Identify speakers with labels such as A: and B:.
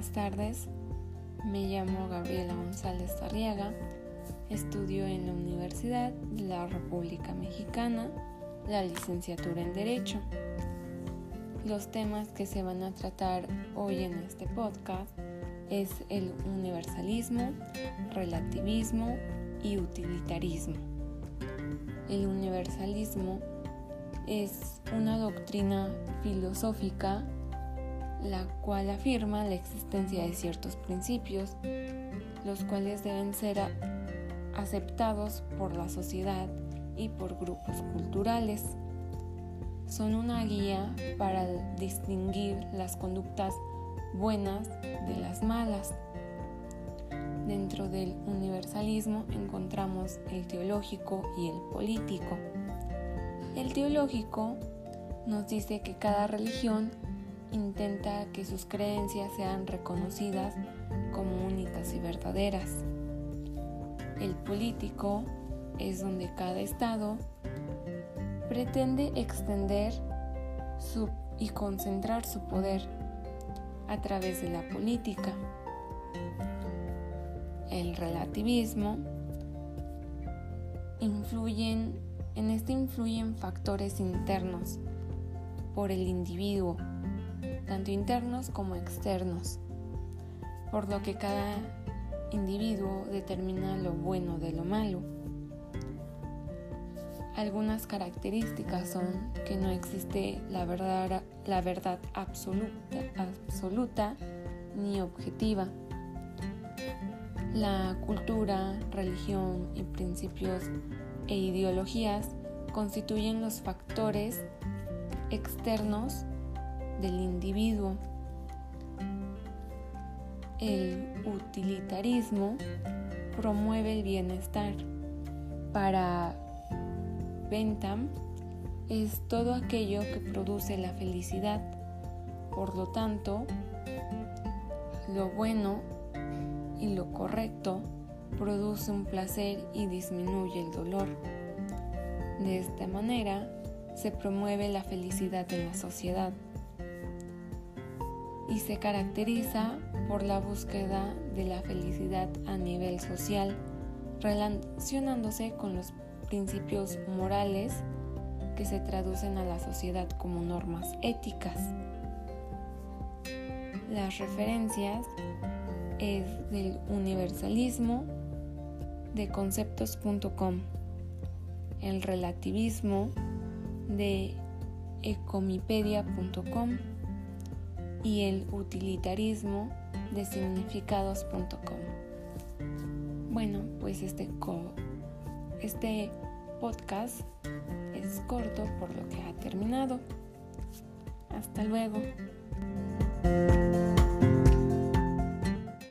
A: Buenas tardes, me llamo Gabriela González Arriaga, estudio en la Universidad de la República Mexicana la licenciatura en Derecho. Los temas que se van a tratar hoy en este podcast es el universalismo, relativismo y utilitarismo. El universalismo es una doctrina filosófica la cual afirma la existencia de ciertos principios, los cuales deben ser aceptados por la sociedad y por grupos culturales. Son una guía para distinguir las conductas buenas de las malas. Dentro del universalismo encontramos el teológico y el político. El teológico nos dice que cada religión intenta que sus creencias sean reconocidas como únicas y verdaderas. El político es donde cada Estado pretende extender y concentrar su poder a través de la política. El relativismo influyen, en este influyen factores internos por el individuo tanto internos como externos, por lo que cada individuo determina lo bueno de lo malo. Algunas características son que no existe la verdad, absoluta ni objetiva. La cultura, religión y principios e ideologías constituyen los factores externos del individuo. El utilitarismo promueve el bienestar. Para Bentham es todo aquello que produce la felicidad. Por lo tanto, lo bueno y lo correcto produce un placer y disminuye el dolor. De esta manera se promueve la felicidad en la sociedad y se caracteriza por la búsqueda de la felicidad a nivel social, relacionándose con los principios morales que se traducen a la sociedad como normas éticas. Las referencias es del universalismo de conceptos.com, el relativismo de ecomipedia.com y el utilitarismo de significados.com. Bueno, pues este, este podcast es corto por lo que ha terminado. Hasta luego.